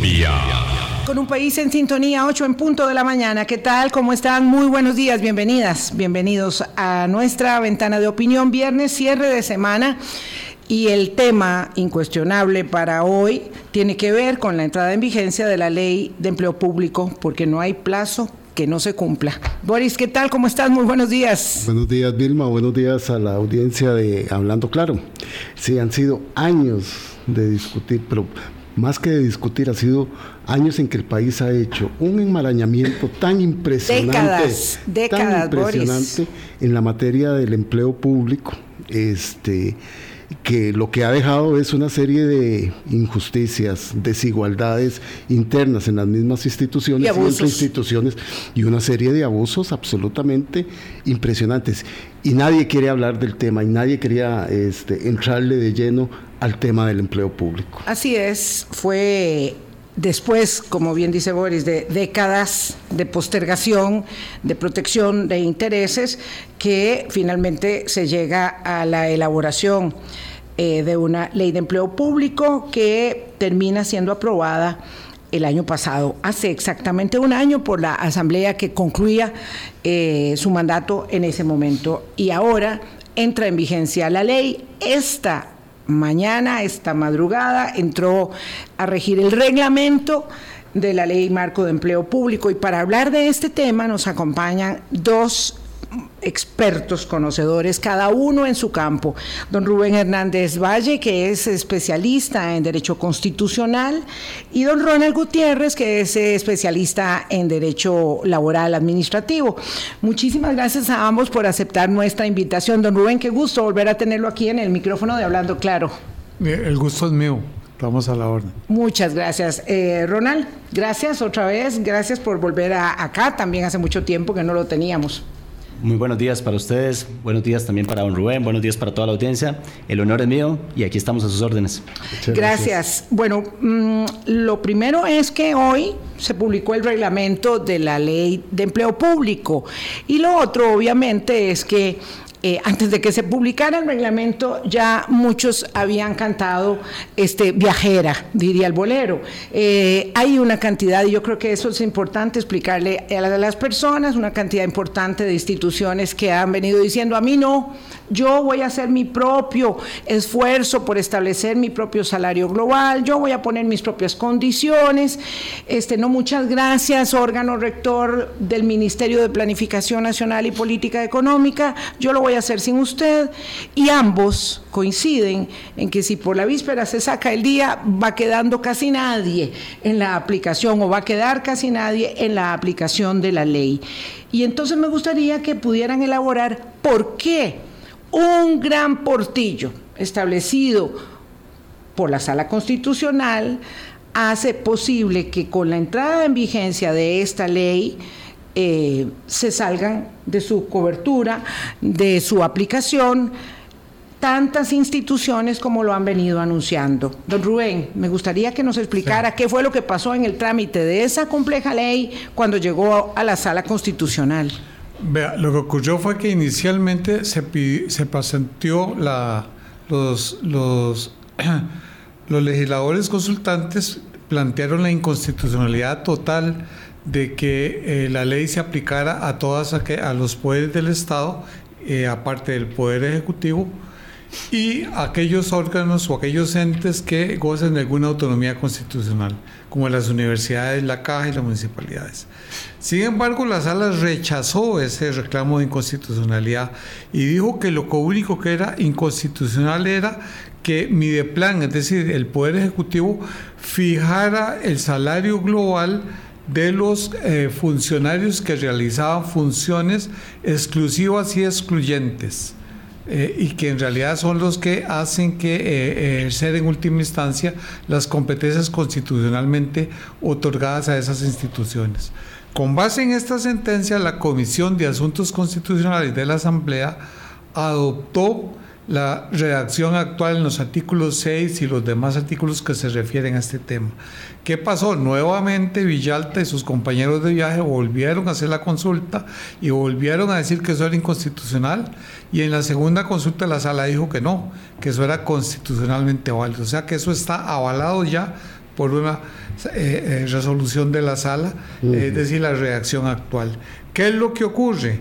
Colombia. Con un país en sintonía, 8 en punto de la mañana. ¿Qué tal? ¿Cómo están? Muy buenos días, bienvenidas, bienvenidos a nuestra ventana de opinión, viernes, cierre de semana. Y el tema incuestionable para hoy tiene que ver con la entrada en vigencia de la ley de empleo público, porque no hay plazo que no se cumpla. Boris, ¿qué tal? ¿Cómo estás? Muy buenos días. Buenos días, Vilma. Buenos días a la audiencia de Hablando Claro. Sí, han sido años de discutir, pero más que de discutir, ha sido años en que el país ha hecho un enmarañamiento tan impresionante, décadas, décadas, tan impresionante en la materia del empleo público. Este, que lo que ha dejado es una serie de injusticias, desigualdades internas en las mismas instituciones y, entre instituciones y una serie de abusos absolutamente impresionantes. Y nadie quiere hablar del tema y nadie quería este, entrarle de lleno al tema del empleo público. Así es, fue después, como bien dice Boris, de décadas de postergación, de protección de intereses, que finalmente se llega a la elaboración eh, de una ley de empleo público que termina siendo aprobada el año pasado, hace exactamente un año, por la asamblea que concluía eh, su mandato en ese momento. Y ahora entra en vigencia la ley. Esta mañana, esta madrugada, entró a regir el reglamento de la ley marco de empleo público y para hablar de este tema nos acompañan dos expertos, conocedores, cada uno en su campo. Don Rubén Hernández Valle, que es especialista en Derecho Constitucional, y don Ronald Gutiérrez, que es especialista en Derecho Laboral Administrativo. Muchísimas gracias a ambos por aceptar nuestra invitación. Don Rubén, qué gusto volver a tenerlo aquí en el micrófono de Hablando Claro. El gusto es mío. Vamos a la orden. Muchas gracias. Eh, Ronald, gracias otra vez. Gracias por volver a acá. También hace mucho tiempo que no lo teníamos. Muy buenos días para ustedes, buenos días también para don Rubén, buenos días para toda la audiencia. El honor es mío y aquí estamos a sus órdenes. Gracias. Bueno, mm, lo primero es que hoy se publicó el reglamento de la ley de empleo público y lo otro obviamente es que eh, antes de que se publicara el reglamento, ya muchos habían cantado este, viajera, diría el bolero. Eh, hay una cantidad, y yo creo que eso es importante explicarle a las personas, una cantidad importante de instituciones que han venido diciendo, a mí no, yo voy a hacer mi propio esfuerzo por establecer mi propio salario global, yo voy a poner mis propias condiciones. Este, no, muchas gracias, órgano rector del Ministerio de Planificación Nacional y Política Económica, yo lo voy a hacer sin usted. Y ambos coinciden en que si por la víspera se saca el día, va quedando casi nadie en la aplicación o va a quedar casi nadie en la aplicación de la ley. Y entonces me gustaría que pudieran elaborar por qué un gran portillo establecido por la Sala Constitucional hace posible que con la entrada en vigencia de esta ley eh, se salgan de su cobertura, de su aplicación, tantas instituciones como lo han venido anunciando. Don Rubén, me gustaría que nos explicara qué fue lo que pasó en el trámite de esa compleja ley cuando llegó a la sala constitucional. Vea, lo que ocurrió fue que inicialmente se, se presentó la, los, los, los legisladores consultantes plantearon la inconstitucionalidad total de que eh, la ley se aplicara a todas a los poderes del Estado, eh, aparte del poder ejecutivo, y aquellos órganos o aquellos entes que gocen de alguna autonomía constitucional, como las universidades, la caja y las municipalidades. Sin embargo, la sala rechazó ese reclamo de inconstitucionalidad y dijo que lo único que era inconstitucional era que Mideplan, es decir, el Poder Ejecutivo, fijara el salario global de los eh, funcionarios que realizaban funciones exclusivas y excluyentes. Eh, y que en realidad son los que hacen que eh, ejercer en última instancia las competencias constitucionalmente otorgadas a esas instituciones. Con base en esta sentencia, la Comisión de Asuntos Constitucionales de la Asamblea adoptó la redacción actual en los artículos 6 y los demás artículos que se refieren a este tema. ¿Qué pasó? Nuevamente Villalta y sus compañeros de viaje volvieron a hacer la consulta y volvieron a decir que eso era inconstitucional y en la segunda consulta la sala dijo que no, que eso era constitucionalmente válido. O sea que eso está avalado ya por una eh, eh, resolución de la sala, es decir, la reacción actual. ¿Qué es lo que ocurre?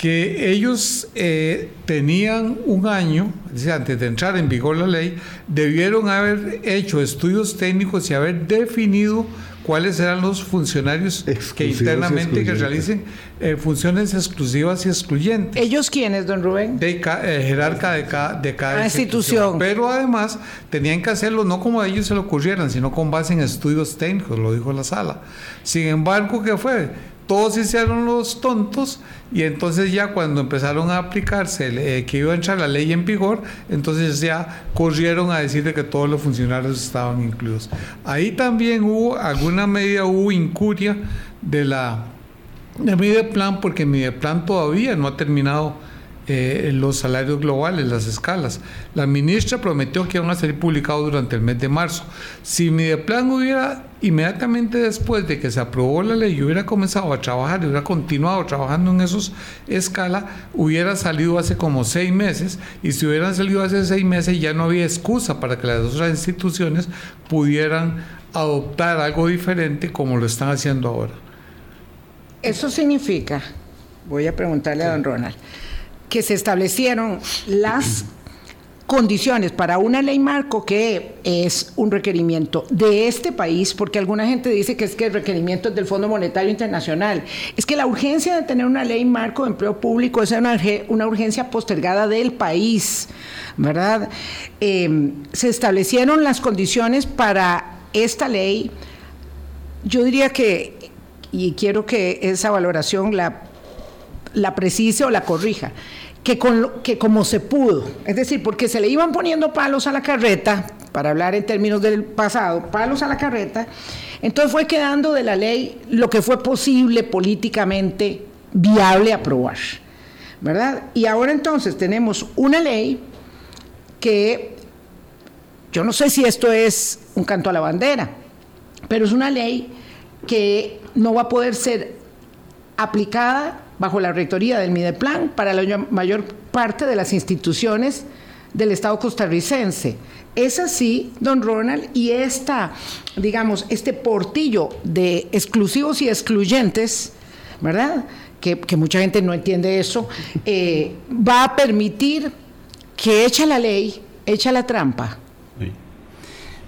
Que ellos eh, tenían un año, antes de entrar en vigor la ley, debieron haber hecho estudios técnicos y haber definido cuáles eran los funcionarios que internamente que realicen eh, funciones exclusivas y excluyentes. ¿Ellos quiénes, don Rubén? De eh, jerarca de cada, de cada ah, institución. Pero además tenían que hacerlo no como a ellos se lo ocurrieran, sino con base en estudios técnicos, lo dijo la sala. Sin embargo, ¿qué fue? Todos hicieron los tontos y entonces ya cuando empezaron a aplicarse eh, que iba a entrar la ley en vigor, entonces ya corrieron a decir que todos los funcionarios estaban incluidos. Ahí también hubo alguna medida, hubo incuria de la de plan porque plan todavía no ha terminado eh, los salarios globales, las escalas. La ministra prometió que iban a ser publicados durante el mes de marzo. Si Mideplan hubiera inmediatamente después de que se aprobó la ley hubiera comenzado a trabajar y hubiera continuado trabajando en esos escala, hubiera salido hace como seis meses y si hubieran salido hace seis meses ya no había excusa para que las otras instituciones pudieran adoptar algo diferente como lo están haciendo ahora. Eso significa, voy a preguntarle a don Ronald, que se establecieron las condiciones para una ley marco que es un requerimiento de este país, porque alguna gente dice que es que el requerimiento es del Fondo Monetario Internacional. Es que la urgencia de tener una ley marco de empleo público es una, urgencia postergada del país, ¿verdad? Em, se establecieron las condiciones para esta ley. Yo diría que, y quiero que esa valoración la, la precise o la corrija que, con que como se pudo, es decir, porque se le iban poniendo palos a la carreta, para hablar en términos del pasado, palos a la carreta, entonces fue quedando de la ley lo que fue posible políticamente viable aprobar, ¿verdad? Y ahora entonces tenemos una ley que, yo no sé si esto es un canto a la bandera, pero es una ley que no va a poder ser aplicada bajo la rectoría del Mideplan para la mayor parte de las instituciones del Estado costarricense. Es así, don Ronald, y esta, digamos, este portillo de exclusivos y excluyentes, ¿verdad? Que, mucha gente no entiende eso, eh, va a permitir que echa la ley, echa la trampa.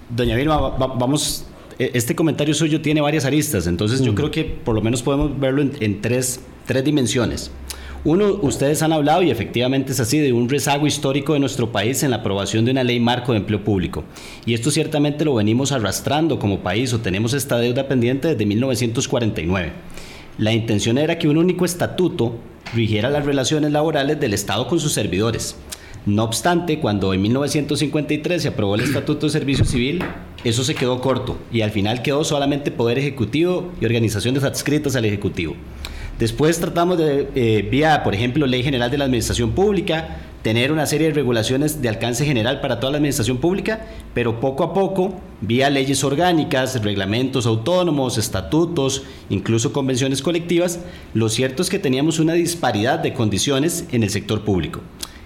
Doña Vilma, vamos, este comentario suyo tiene varias aristas, entonces yo mm. creo que por lo menos podemos verlo en tres tres dimensiones. Uno, ustedes han hablado, y efectivamente es así, de un rezago histórico de nuestro país en la aprobación de una ley marco de empleo público. Y esto ciertamente lo venimos arrastrando como país o tenemos esta deuda pendiente desde 1949. La intención era que un único estatuto rigiera las relaciones laborales del Estado con sus servidores. No obstante, cuando en 1953 se aprobó el Estatuto de Servicio Civil, eso se quedó corto y al final quedó solamente Poder Ejecutivo y organizaciones adscritas al Ejecutivo. Después tratamos de, eh, vía, por ejemplo, Ley General de la Administración Pública, tener una serie de regulaciones de alcance general para toda la administración pública, pero poco a poco, vía leyes orgánicas, reglamentos autónomos, estatutos, incluso convenciones colectivas, lo cierto es que teníamos una disparidad de condiciones en el sector público.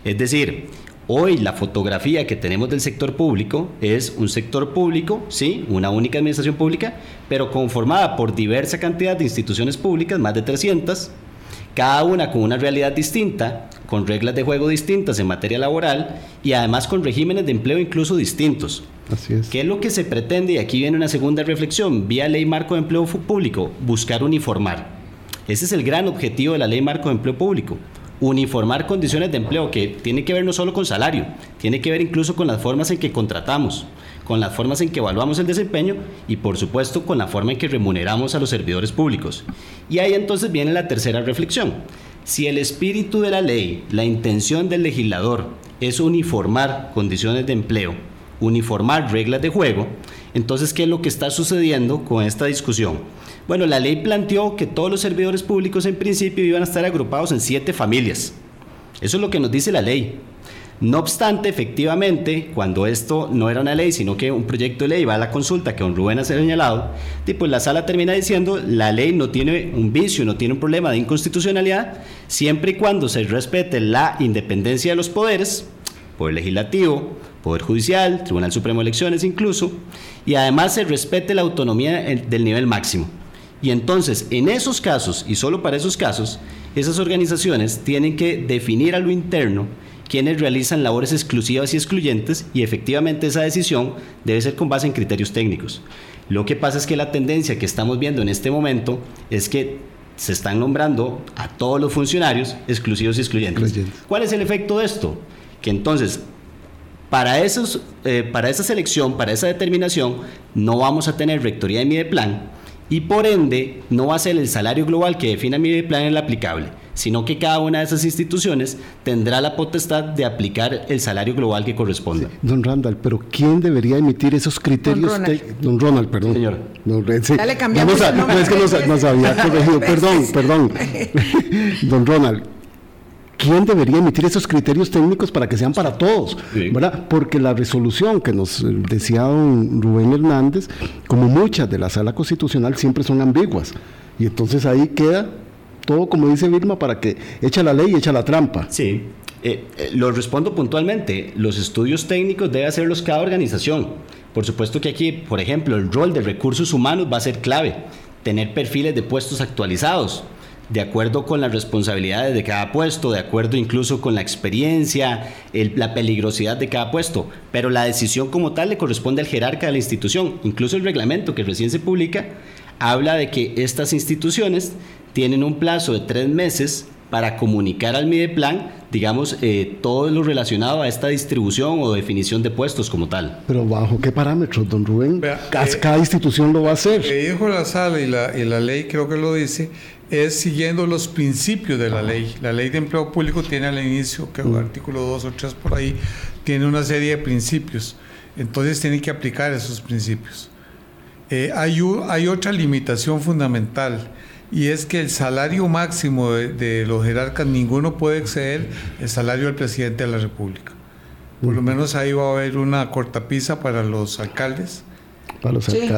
Es decir, Hoy la fotografía que tenemos del sector público es un sector público, sí, una única administración pública, pero conformada por diversa cantidad de instituciones públicas, más de 300, cada una con una realidad distinta, con reglas de juego distintas en materia laboral y además con regímenes de empleo incluso distintos. Así es. ¿Qué es lo que se pretende? Y aquí viene una segunda reflexión, vía ley marco de empleo público, buscar uniformar. Ese es el gran objetivo de la ley marco de empleo público uniformar condiciones de empleo, que tiene que ver no solo con salario, tiene que ver incluso con las formas en que contratamos, con las formas en que evaluamos el desempeño y por supuesto con la forma en que remuneramos a los servidores públicos. Y ahí entonces viene la tercera reflexión. Si el espíritu de la ley, la intención del legislador es uniformar condiciones de empleo, uniformar reglas de juego, entonces ¿qué es lo que está sucediendo con esta discusión? Bueno, la ley planteó que todos los servidores públicos en principio iban a estar agrupados en siete familias. Eso es lo que nos dice la ley. No obstante, efectivamente, cuando esto no era una ley, sino que un proyecto de ley va a la consulta que don Rubén ha señalado, pues la sala termina diciendo la ley no tiene un vicio, no tiene un problema de inconstitucionalidad, siempre y cuando se respete la independencia de los poderes, por el legislativo, Poder Judicial, Tribunal Supremo de Elecciones incluso, y además se respete la autonomía del nivel máximo. Y entonces, en esos casos, y solo para esos casos, esas organizaciones tienen que definir a lo interno quienes realizan labores exclusivas y excluyentes y efectivamente esa decisión debe ser con base en criterios técnicos. Lo que pasa es que la tendencia que estamos viendo en este momento es que se están nombrando a todos los funcionarios exclusivos y excluyentes. ¿Cuál es el efecto de esto? Que entonces, para, esos, eh, para esa selección, para esa determinación, no vamos a tener rectoría de Mideplan y por ende no va a ser el salario global que define mi plan el aplicable, sino que cada una de esas instituciones tendrá la potestad de aplicar el salario global que corresponda. don Randall, pero ¿quién debería emitir esos criterios? Don Ronald, perdón. Señor. Dale, cambiamos no, es que nos, había corregido, perdón, perdón. don Ronald, ¿Quién debería emitir esos criterios técnicos para que sean para todos? ¿verdad? Porque la resolución que nos decía don Rubén Hernández, como muchas de la sala constitucional, siempre son ambiguas. Y entonces ahí queda todo, como dice Vilma, para que echa la ley y echa la trampa. Sí, eh, eh, lo respondo puntualmente. Los estudios técnicos debe hacerlos cada organización. Por supuesto que aquí, por ejemplo, el rol de recursos humanos va a ser clave. Tener perfiles de puestos actualizados de acuerdo con las responsabilidades de cada puesto, de acuerdo incluso con la experiencia, la peligrosidad de cada puesto, pero la decisión como tal le corresponde al jerarca de la institución. Incluso el reglamento que recién se publica habla de que estas instituciones tienen un plazo de tres meses para comunicar al Mideplan, digamos, eh, todo lo relacionado a esta distribución o definición de puestos como tal. Pero bajo qué parámetros, don Rubén? cada, eh, institución lo va a hacer. Lo que dijo la sala y la, y la ley creo que lo dice, es siguiendo los principios de la ley. La ley de empleo público tiene al inicio, que el mm. artículo 2 o 3 por ahí, tiene una serie de principios. Entonces tiene que aplicar esos principios. Eh, hay, hay otra limitación fundamental y es que el salario máximo de, de, los jerarcas, ninguno puede exceder el salario del presidente de la República. Por lo menos ahí va a haber una cortapisa para los alcaldes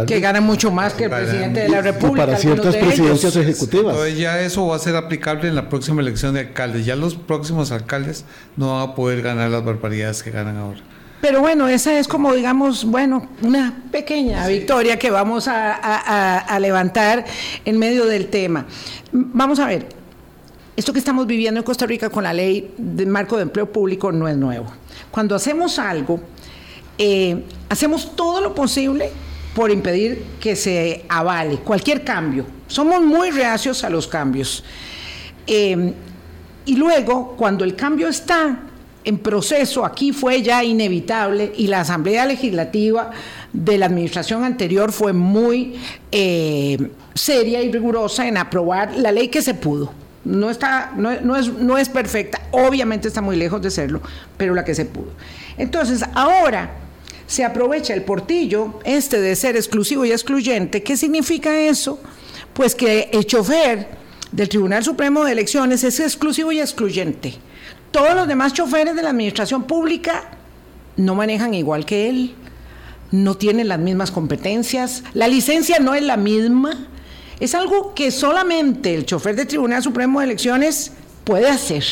que ganan mucho más que el presidente de la República. Para ciertas presidencias ejecutivas. Entonces ya eso va a ser aplicable en la próxima elección de alcaldes. Ya los próximos alcaldes no van a poder ganar las barbaridades que ganan ahora. Pero bueno, esa es como, digamos, bueno, una pequeña victoria que vamos a, levantar en medio del tema. Vamos a ver, esto que estamos viviendo en Costa Rica con la ley de marco de empleo público no es nuevo. Cuando hacemos algo, eh, hacemos todo lo posible por impedir que se avale cualquier cambio. Somos muy reacios a los cambios. Eh, y luego, cuando el cambio está en proceso, aquí fue ya inevitable y la Asamblea Legislativa de la administración anterior fue muy eh, seria y rigurosa en aprobar la ley que se pudo. No, está, no, es, no es perfecta, obviamente está muy lejos de serlo, pero la que se pudo. Entonces, ahora se aprovecha el portillo este de ser exclusivo y excluyente. ¿Qué significa eso? Pues que el chofer del Tribunal Supremo de Elecciones es exclusivo y excluyente. Todos los demás choferes de la administración pública no manejan igual que él, no tienen las mismas competencias, la licencia no es la misma. Es algo que solamente el chofer del Tribunal Supremo de Elecciones puede hacer.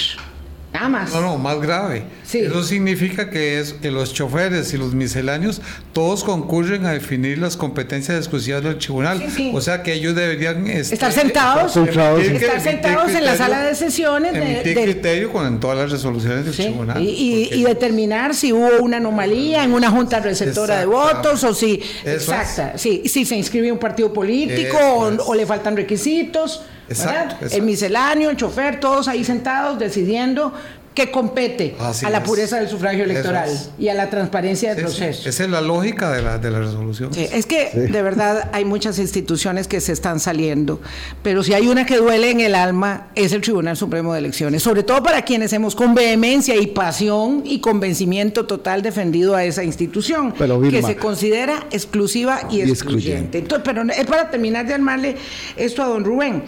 No, no, más grave. Eso significa que, es, que los choferes y los misceláneos todos concurren a definir las competencias exclusivas del tribunal. O sea que ellos deberían este, estar sentados, estar sentados, en la sala de sesiones. Emitir de, criterio con en todas las resoluciones del tribunal. Y, determinar si hubo una anomalía en una junta receptora de votos o si, exacta, si se inscribe un partido político o le faltan requisitos. Exacto, El misceláneo, el chofer, todos ahí sentados decidiendo qué compete a la pureza del sufragio electoral y a la transparencia del proceso. Esa es la lógica de la, de la resolución. es que de verdad hay muchas instituciones que se están saliendo, pero si hay una que duele en el alma es el Tribunal Supremo de Elecciones, sobre todo para quienes hemos con vehemencia y pasión y convencimiento total defendido a esa institución, que se considera exclusiva y, excluyente. Entonces, pero es para terminar de armarle esto a don Rubén.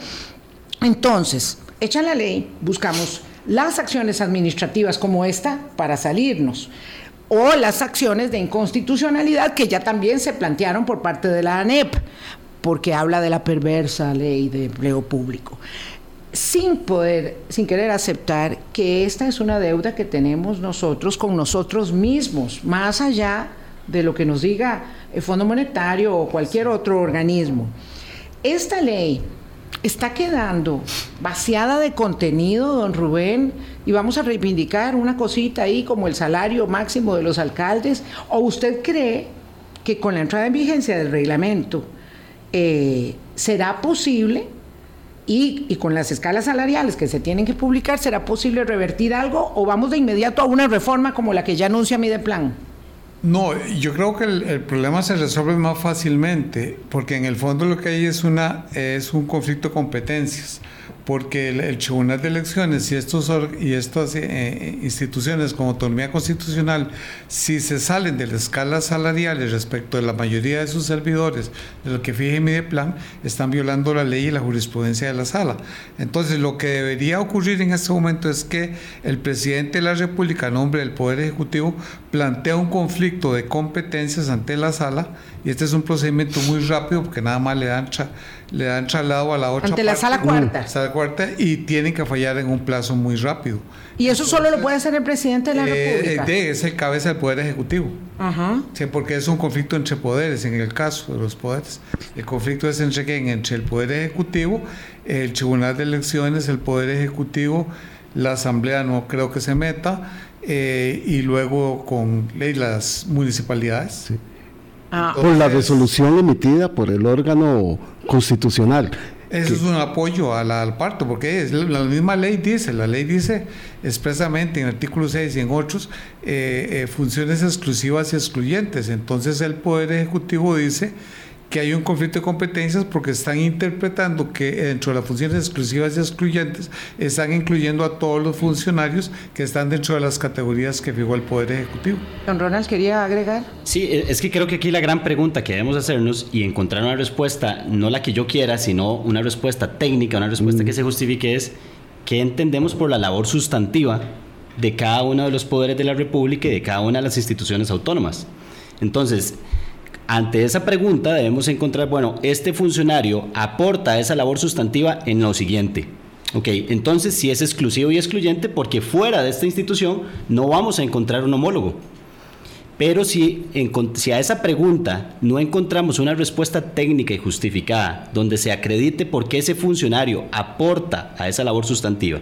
Entonces, hecha la ley, buscamos las acciones administrativas como esta para salirnos o las acciones de inconstitucionalidad que ya también se plantearon por parte de la ANEP, porque habla de la perversa ley de empleo público. sin poder, sin querer aceptar que esta es una deuda que tenemos nosotros con nosotros mismos, más allá de lo que nos diga el Fondo Monetario o cualquier otro organismo. Esta ley está quedando vaciada de contenido, don Rubén, y vamos a reivindicar una cosita ahí como el salario máximo de los alcaldes, o usted cree que con la entrada en vigencia del reglamento eh, será posible y, y, con las escalas salariales que se tienen que publicar, será posible revertir algo o vamos de inmediato a una reforma como la que ya anuncia Mideplan? No, yo creo que el, el, problema se resuelve más fácilmente, porque en el fondo lo que hay es, una, es un conflicto de competencias porque el, Tribunal de Elecciones y, estos, y estas eh, instituciones con autonomía constitucional, si se salen de las escalas salariales respecto de la mayoría de sus servidores, de lo que fije mi plan, están violando la ley y la jurisprudencia de la sala. Entonces, lo que debería ocurrir en este momento es que el presidente de la República, a nombre del Poder Ejecutivo, plantea un conflicto de competencias ante la sala, y este es un procedimiento muy rápido porque nada más le dan le dan traslado a la otra ante la sala cuarta. Sala cuarta y tienen que fallar en un plazo muy rápido. ¿Y eso Entonces, solo lo puede hacer el presidente de la eh, República? De, es el cabeza del Poder Ejecutivo. Ajá. Sí, porque es un conflicto entre poderes en el caso de los poderes. El conflicto es entre, entre el Poder Ejecutivo, el Tribunal de Elecciones, el Poder Ejecutivo, la Asamblea no creo que se meta, eh, y luego con ley, las municipalidades. Sí. Ah, por la resolución emitida por el órgano constitucional. Eso es un apoyo a la, al parto, porque es, la misma ley dice, la ley dice expresamente en el artículo 6 y en otros eh, eh, funciones exclusivas y excluyentes. Entonces el Poder Ejecutivo dice que hay un conflicto de competencias porque están interpretando que dentro de las funciones exclusivas y excluyentes están incluyendo a todos los funcionarios que están dentro de las categorías que fijó el Poder Ejecutivo. Don Ronald, ¿quería agregar? Sí, es que creo que aquí la gran pregunta que debemos hacernos y encontrar una respuesta, no la que yo quiera, sino una respuesta técnica, una respuesta mm. que se justifique es qué entendemos por la labor sustantiva de cada uno de los poderes de la República y de cada una de las instituciones autónomas. Entonces, ante esa pregunta debemos encontrar, bueno, este funcionario aporta esa labor sustantiva en lo siguiente. Ok, entonces si es exclusivo y excluyente, porque fuera de esta institución no vamos a encontrar un homólogo. Pero si, si a esa pregunta no encontramos una respuesta técnica y justificada, donde se acredite por qué ese funcionario aporta a esa labor sustantiva,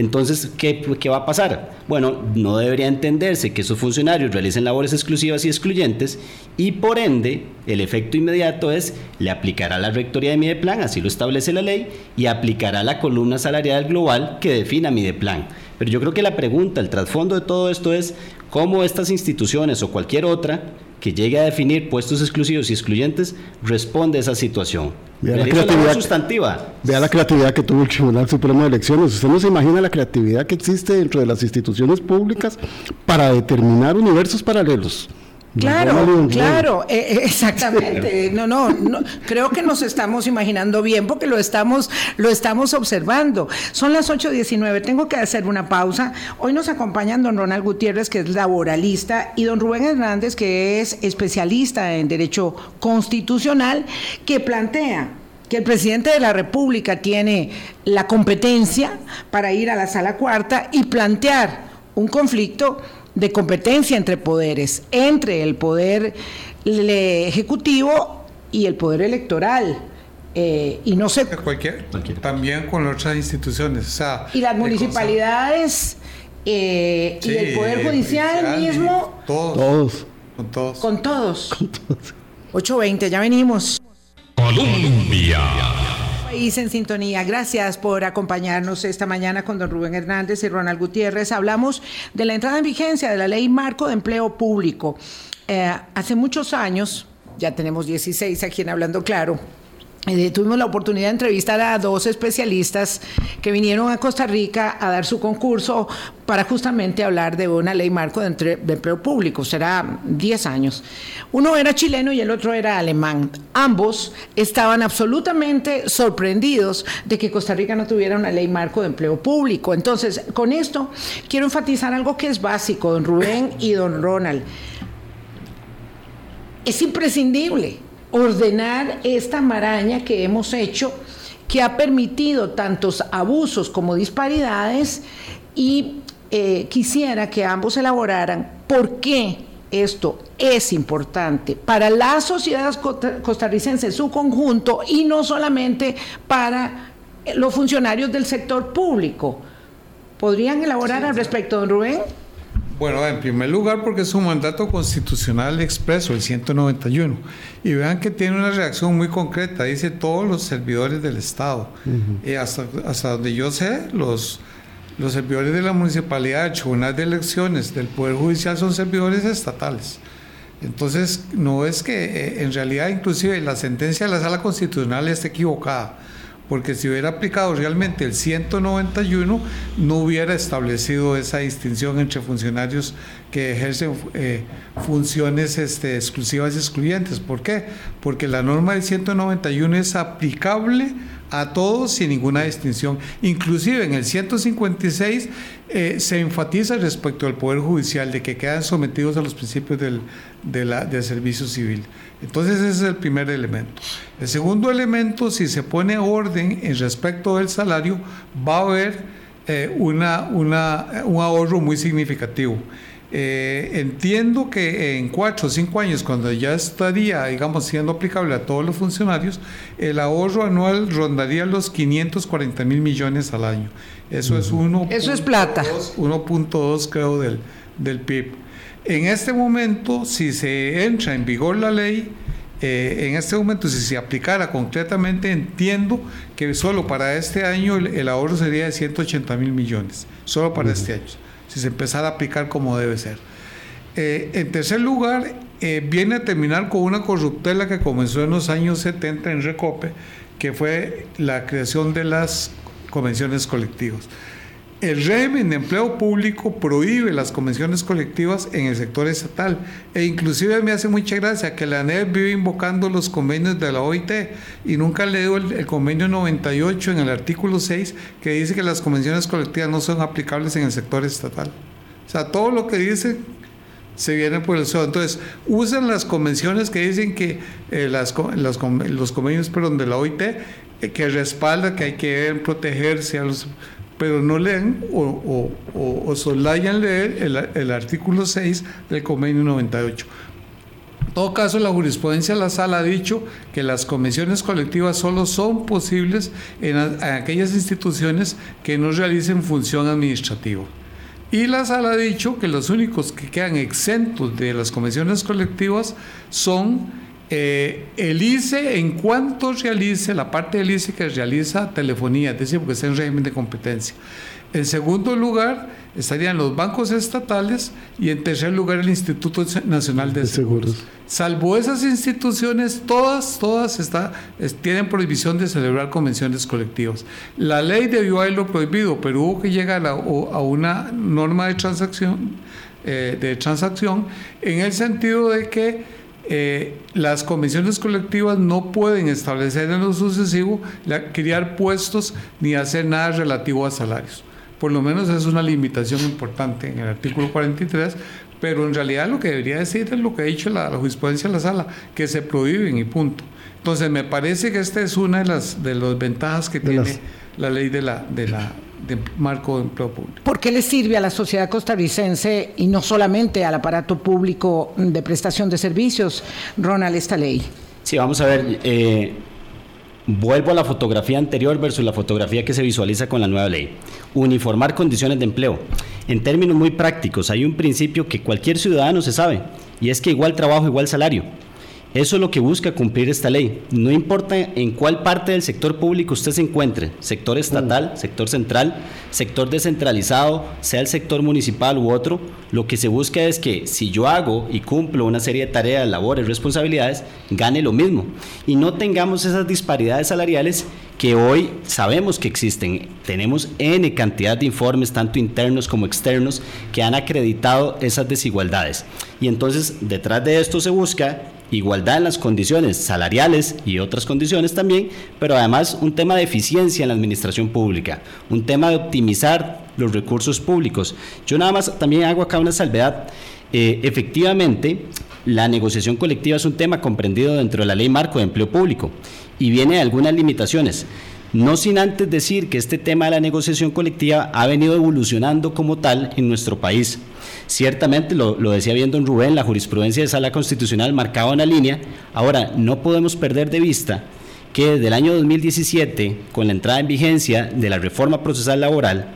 entonces, ¿qué, ¿qué, va a pasar? Bueno, no debería entenderse que esos funcionarios realicen labores exclusivas y excluyentes y por ende el efecto inmediato es le aplicará la rectoría de Mideplan, así lo establece la ley, y aplicará la columna salarial global que defina Mideplan. Pero yo creo que la pregunta, el trasfondo de todo esto es cómo estas instituciones o cualquier otra que llegue a definir puestos exclusivos y excluyentes responde a esa situación. Vea la, creatividad, sustantiva. vea la creatividad que tuvo el Tribunal Supremo de Elecciones. Usted no se imagina la creatividad que existe dentro de las instituciones públicas para determinar universos paralelos. Claro, claro, eh, exactamente. No, no, no, creo que nos estamos imaginando bien porque lo estamos, lo estamos observando. Son las 8.19, tengo que hacer una pausa. Hoy nos acompañan don Ronald Gutiérrez, que es laboralista, y don Rubén Hernández, que es especialista en Derecho Constitucional, que plantea que el presidente de la República tiene la competencia para ir a la sala cuarta y plantear un conflicto de competencia entre poderes, entre el poder ejecutivo y el poder electoral. Eh, y no sé. Cualquier, también con otras instituciones. O sea, y las municipalidades eh, sí, y el Poder Judicial, mismo. Todos. Todos. Con todos. Con todos. Con todos. 8.20, ya venimos. Colombia país en sintonía. Gracias por acompañarnos esta mañana con don Rubén Hernández y Ronald Gutiérrez. Hablamos de la entrada en vigencia de la Ley Marco de Empleo Público. Eh, hace muchos años, ya tenemos 16 aquí en Hablando Claro, eh, tuvimos la oportunidad de entrevistar a dos especialistas que vinieron a Costa Rica a dar su concurso para justamente hablar de una ley marco entre, de empleo público. Será 10 años. Uno era chileno y el otro era alemán. Ambos estaban absolutamente sorprendidos de que Costa Rica no tuviera una ley marco de empleo público. Entonces, con esto quiero enfatizar algo que es básico, don Rubén y don Ronald. Es imprescindible ordenar esta maraña que hemos hecho que ha permitido tantos abusos como disparidades y eh, quisiera que ambos elaboraran por qué esto es importante para la sociedad costarricense en su conjunto y no solamente para los funcionarios del sector público. ¿Podrían elaborar al respecto, don Rubén? Bueno, en primer lugar porque es un mandato constitucional expreso, el 191. Y vean que tiene una reacción muy concreta, dice todos los servidores del Estado. y hasta, hasta donde yo sé, los, los servidores de la municipalidad, el tribunal de elecciones, del Poder Judicial son servidores estatales. Entonces, no es que eh, en realidad inclusive la sentencia de la sala constitucional esté equivocada porque si hubiera aplicado realmente el 191, no hubiera establecido esa distinción entre funcionarios que ejercen eh, funciones este, exclusivas y excluyentes. ¿Por qué? Porque la norma del 191 es aplicable a todos sin ninguna distinción. Inclusive en el 156 eh, se enfatiza respecto al Poder Judicial de que quedan sometidos a los principios del, del servicio civil. Entonces ese es el primer elemento. El segundo elemento, si se pone orden en respecto del salario, va a haber eh, una, una, un ahorro muy significativo. Eh, entiendo que en cuatro o cinco años, cuando ya estaría, digamos, siendo aplicable a todos los funcionarios, el ahorro anual rondaría los 540 mil millones al año. Eso es uno. Eso es plata. 1.2 creo del, del PIB. En este momento, si se entra en vigor la ley, eh, en este momento, si se aplicara concretamente, entiendo que solo para este año el, ahorro sería de 180 mil millones, solo para este año si se empezara a aplicar como debe ser. Eh, en tercer lugar, eh, viene a terminar con una corruptela que comenzó en los años 70 en Recope, que fue la creación de las convenciones colectivas. El régimen de empleo público prohíbe las convenciones colectivas en el sector estatal e inclusive me hace mucha gracia que la ANED vive invocando los convenios de la OIT y nunca leo el, convenio 98 en el artículo 6 que dice que las convenciones colectivas no son aplicables en el sector estatal. O sea, todo lo que dice se viene por el suelo. Entonces, usan las convenciones que dicen que eh, las, los convenios perdón, de la OIT eh, que respalda que hay que protegerse a los pero no leen o, o, solayan leer el, el, artículo 6 del convenio 98. En todo caso, la jurisprudencia de la sala ha dicho que las convenciones colectivas solo son posibles en, en aquellas instituciones que no realicen función administrativa. Y la sala ha dicho que los únicos que quedan exentos de las convenciones colectivas son eh, el ICE, en cuanto realice la parte del ICE que realiza telefonía, es decir, porque está en régimen de competencia. En segundo lugar, estarían los bancos estatales y en tercer lugar el Instituto Nacional de, Seguros. Salvo esas instituciones, todas, todas está, tienen prohibición de celebrar convenciones colectivas. La ley debió haberlo prohibido, pero hubo que llegar a, a una norma de transacción, eh, de transacción en el sentido de que eh, las comisiones colectivas no pueden establecer en lo sucesivo crear puestos ni hacer nada relativo a salarios. Por lo menos es una limitación importante en el artículo 43, pero en realidad lo que debería decir es lo que ha dicho la, jurisprudencia de la sala, que se prohíben y punto. Entonces me parece que esta es una de las de las ventajas que tiene la ley de la, de la de marco de empleo público. ¿Por qué le sirve a la sociedad costarricense y no solamente al aparato público de prestación de servicios, Ronald, esta ley? Sí, vamos a ver. Eh, vuelvo a la fotografía anterior versus la fotografía que se visualiza con la nueva ley. Uniformar condiciones de empleo. En términos muy prácticos, hay un principio que cualquier ciudadano se sabe, y es que igual trabajo, igual salario. Eso es lo que busca cumplir esta ley. No importa en cuál parte del sector público usted se encuentre, sector estatal, sector central, sector descentralizado, sea el sector municipal u otro, lo que se busca es que si yo hago y cumplo una serie de tareas, labores, responsabilidades, gane lo mismo y no tengamos esas disparidades salariales que hoy sabemos que existen. Tenemos N cantidad de informes, tanto internos como externos, que han acreditado esas desigualdades. Y entonces, detrás de esto se busca igualdad en las condiciones salariales y otras condiciones también, pero además un tema de eficiencia en la administración pública, un tema de optimizar los recursos públicos. Yo nada más también hago acá una salvedad. Eh, efectivamente, la negociación colectiva es un tema comprendido dentro de la ley marco de empleo público y viene de algunas limitaciones. No sin antes decir que este tema de la negociación colectiva ha venido evolucionando como tal en nuestro país. Ciertamente, lo, decía bien don Rubén, la jurisprudencia de sala constitucional marcaba una línea. Ahora, no podemos perder de vista que desde el año 2017, con la entrada en vigencia de la reforma procesal laboral,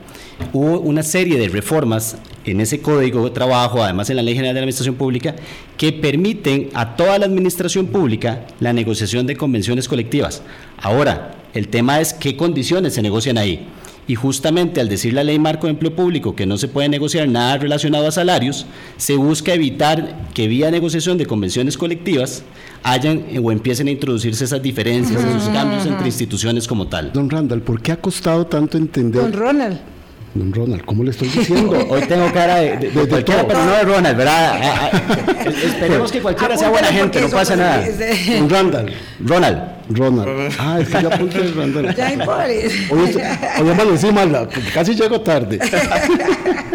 hubo una serie de reformas en ese código de trabajo, además en la Ley General de la Administración Pública, que permiten a toda la administración pública la negociación de convenciones colectivas. Ahora, el tema es qué condiciones se negocian ahí. Y justamente al decir la ley marco de empleo público que no se puede negociar nada relacionado a salarios, se busca evitar que vía negociación de convenciones colectivas hayan o empiecen a introducirse esas diferencias, esos cambios entre instituciones como tal. Don Randall, ¿por qué ha costado tanto entender? Don Ronald. Don Ronald, ¿cómo le estoy diciendo? Hoy tengo cara de, de, cualquiera, pero no de Ronald, ¿verdad? Ah, ah, esperemos que cualquiera sea buena gente, no pasa nada. Don Randall. Ronald. Ronald. Ah, es que yo apunté el Randall. Ya, pobre. Hoy, amanecí mal, casi llego tarde.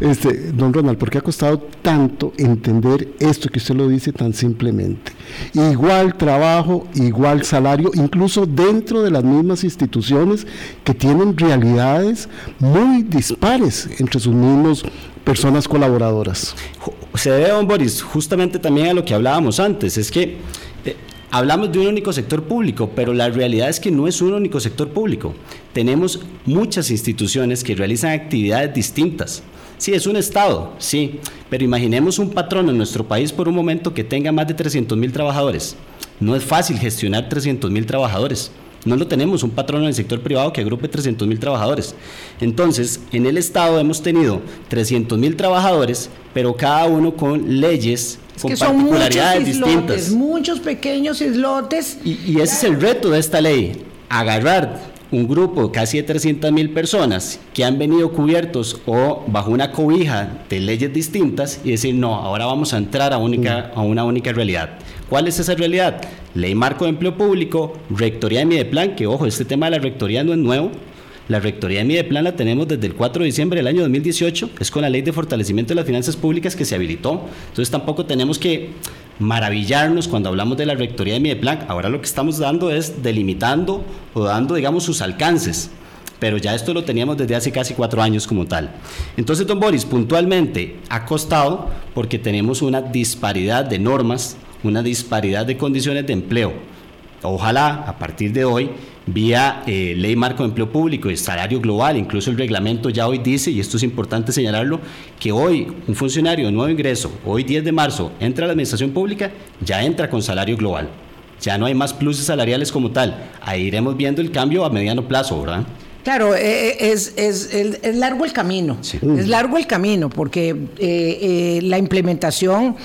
Este, don Ronald, ¿por qué ha costado tanto entender esto que usted lo dice tan simplemente? Igual trabajo, igual salario, incluso dentro de las mismas instituciones que tienen realidades muy dispares entre sus mismos personas colaboradoras. Se debe, don Boris, justamente también a lo que hablábamos antes, es que hablamos de un único sector público, pero la realidad es que no es un único sector público. Tenemos muchas instituciones que realizan actividades distintas. Sí, es un Estado, sí, pero imaginemos un patrón en nuestro país por un momento que tenga más de 300 mil trabajadores. No es fácil gestionar 300 mil trabajadores. No lo tenemos, un patrón en el sector privado que agrupe 300 mil trabajadores. Entonces, en el Estado hemos tenido 300 mil trabajadores, pero cada uno con leyes con particularidades distintas. Muchos pequeños islotes. Y, y ese es el reto de esta ley, agarrar un grupo casi de 300 mil personas que han venido cubiertos o bajo una cobija de leyes distintas y decir, no, ahora vamos a entrar a, única, a una única realidad. ¿Cuál es esa realidad? Ley Marco de Empleo Público, Rectoría de Mideplan, que ojo, este tema de la Rectoría no es nuevo. La Rectoría de Mideplan la tenemos desde el 4 de diciembre del año 2018, es con la Ley de Fortalecimiento de las Finanzas Públicas que se habilitó. Entonces tampoco tenemos que maravillarnos cuando hablamos de la rectoría de Mideplan. Ahora lo que estamos dando es delimitando o dando, digamos, sus alcances. Pero ya esto lo teníamos desde hace casi cuatro años como tal. Entonces, don Boris, puntualmente ha costado porque tenemos una disparidad de normas, una disparidad de condiciones de empleo. Ojalá a partir de hoy vía eh, ley marco de empleo público y salario global, incluso el reglamento ya hoy dice, y esto es importante señalarlo, que hoy un funcionario de nuevo ingreso, hoy 10 de marzo, entra a la administración pública, ya entra con salario global. Ya no hay más pluses salariales como tal. Ahí iremos viendo el cambio a mediano plazo, ¿verdad? Claro, eh, eh, es, es, largo el camino, es largo el camino, porque la implementación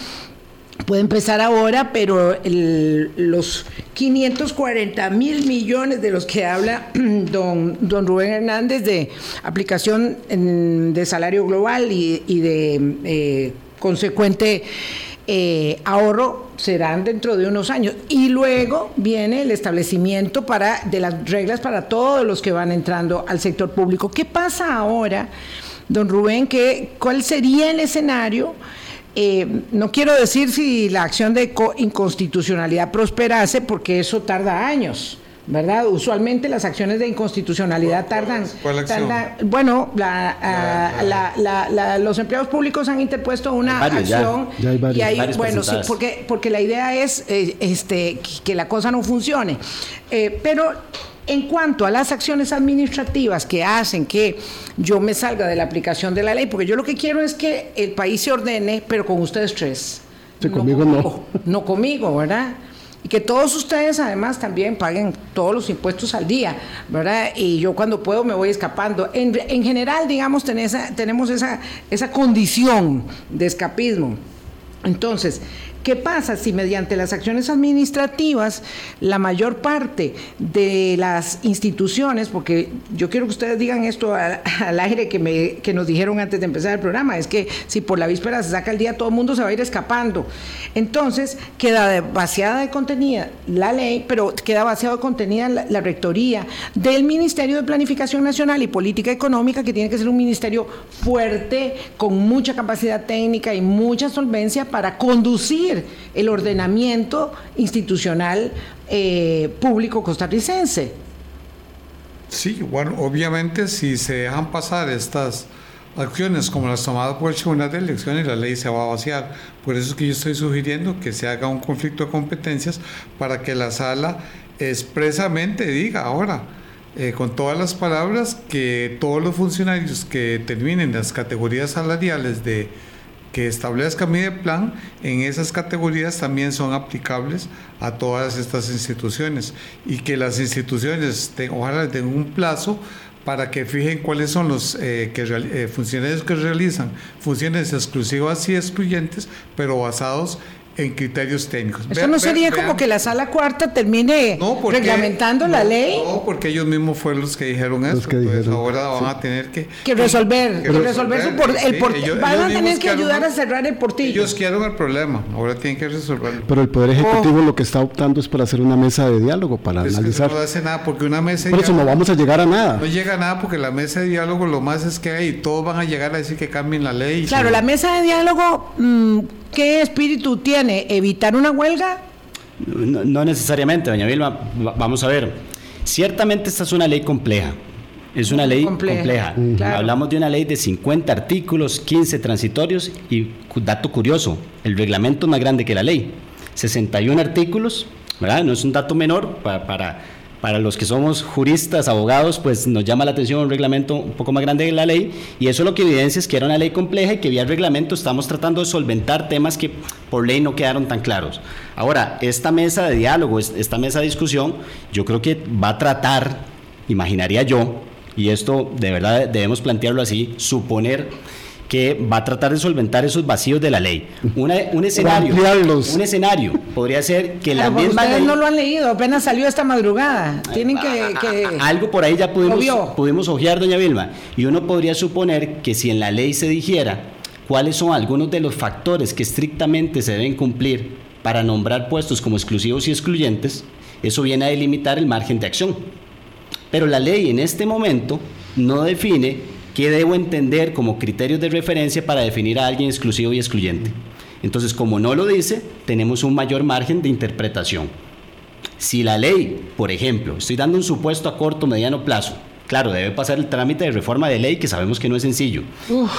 puede empezar ahora, pero los 540 mil millones de los que habla don, don Rubén Hernández de aplicación de salario global y, de eh, consecuente eh, ahorro serán dentro de unos años. Y luego viene el establecimiento para, de las reglas para todos los que van entrando al sector público. ¿Qué pasa ahora, don Rubén? ¿Qué, ¿Cuál sería el escenario? Eh, no quiero decir si la acción de inconstitucionalidad prosperase, porque eso tarda años. ¿verdad? Usualmente las acciones de inconstitucionalidad tardan. bueno, los empleados públicos han interpuesto una acción y ahí, bueno, sí, porque, porque la idea es eh, este, que la cosa no funcione. Eh, pero en cuanto a las acciones administrativas que hacen que yo me salga de la aplicación de la ley, porque yo lo que quiero es que el país se ordene, pero con ustedes tres. Sí, conmigo no. No conmigo, ¿verdad? Y que todos ustedes además también paguen todos los impuestos al día, ¿verdad? Y yo cuando puedo me voy escapando. En, en general, digamos, tenemos esa, esa condición de escapismo. Entonces, ¿Qué pasa si mediante las acciones administrativas la mayor parte de las instituciones, porque yo quiero que ustedes digan esto al, aire que, me, que nos dijeron antes de empezar el programa, es que si por la víspera se saca el día todo el mundo se va a ir escapando. Entonces queda vaciada de contenida la ley, pero queda vaciada de contenida la, la rectoría del Ministerio de Planificación Nacional y Política Económica, que tiene que ser un ministerio fuerte, con mucha capacidad técnica y mucha solvencia para conducir el ordenamiento institucional eh, público costarricense. Sí, bueno, obviamente si se dejan pasar estas acciones como las tomadas por el Tribunal de Elecciones, la ley se va a vaciar. Por eso es que yo estoy sugiriendo que se haga un conflicto de competencias para que la sala expresamente diga ahora, eh, con todas las palabras, que todos los funcionarios que terminen las categorías salariales de que establezca mi plan, en esas categorías también son aplicables a todas estas instituciones. Y que las instituciones ojalá tengan un plazo para que fijen cuáles son los eh, que, eh, funcionarios que realizan funciones exclusivas y excluyentes, pero basados en criterios técnicos. ¿Eso no sería como que la sala cuarta termine reglamentando la ley? No, porque ellos mismos fueron los que dijeron eso. Entonces ahora van a tener que... Que resolver, que, resolver, su el portillo. Van a tener que ayudar a cerrar el portillo. Ellos quieren el problema, ahora tienen que resolverlo. Pero el Poder Ejecutivo oh. lo que está optando es por hacer una mesa de diálogo para es analizar. Que no hace nada, porque una mesa de Por eso no vamos a llegar a nada. No llega a nada porque la mesa de diálogo lo más es que hay, todos van a llegar a decir que cambien la ley. Claro, la mesa de diálogo... Mm, ¿Qué espíritu tiene? ¿Evitar una huelga? No, necesariamente, doña Vilma. Vamos a ver. Ciertamente esta es una ley compleja. Es una ley compleja. Hablamos de una ley de 50 artículos, 15 transitorios y, dato curioso, el reglamento es más grande que la ley. 61 artículos, ¿verdad? No es un dato menor para para los que somos juristas, abogados, pues nos llama la atención un reglamento un poco más grande de la ley y eso lo que evidencia es que era una ley compleja y que vía reglamento estamos tratando de solventar temas que por ley no quedaron tan claros. Ahora, esta mesa de diálogo, esta mesa de discusión, yo creo que va a tratar, imaginaría yo, y esto de verdad debemos plantearlo así, suponer que va a tratar de solventar esos vacíos de la ley. un escenario, un escenario podría ser que la misma ustedes no lo han leído, apenas salió esta madrugada. Tienen que, algo por ahí ya pudimos pudimos ojear, doña Vilma, y uno podría suponer que si en la ley se dijera cuáles son algunos de los factores que estrictamente se deben cumplir para nombrar puestos como exclusivos y excluyentes, eso viene a delimitar el margen de acción. Pero la ley en este momento no define ¿Qué debo entender como criterios de referencia para definir a alguien exclusivo y excluyente? Entonces, como no lo dice, tenemos un mayor margen de interpretación. Si la ley, por ejemplo, estoy dando un supuesto a corto mediano plazo, Claro, debe pasar el trámite de reforma de ley, que sabemos que no es sencillo.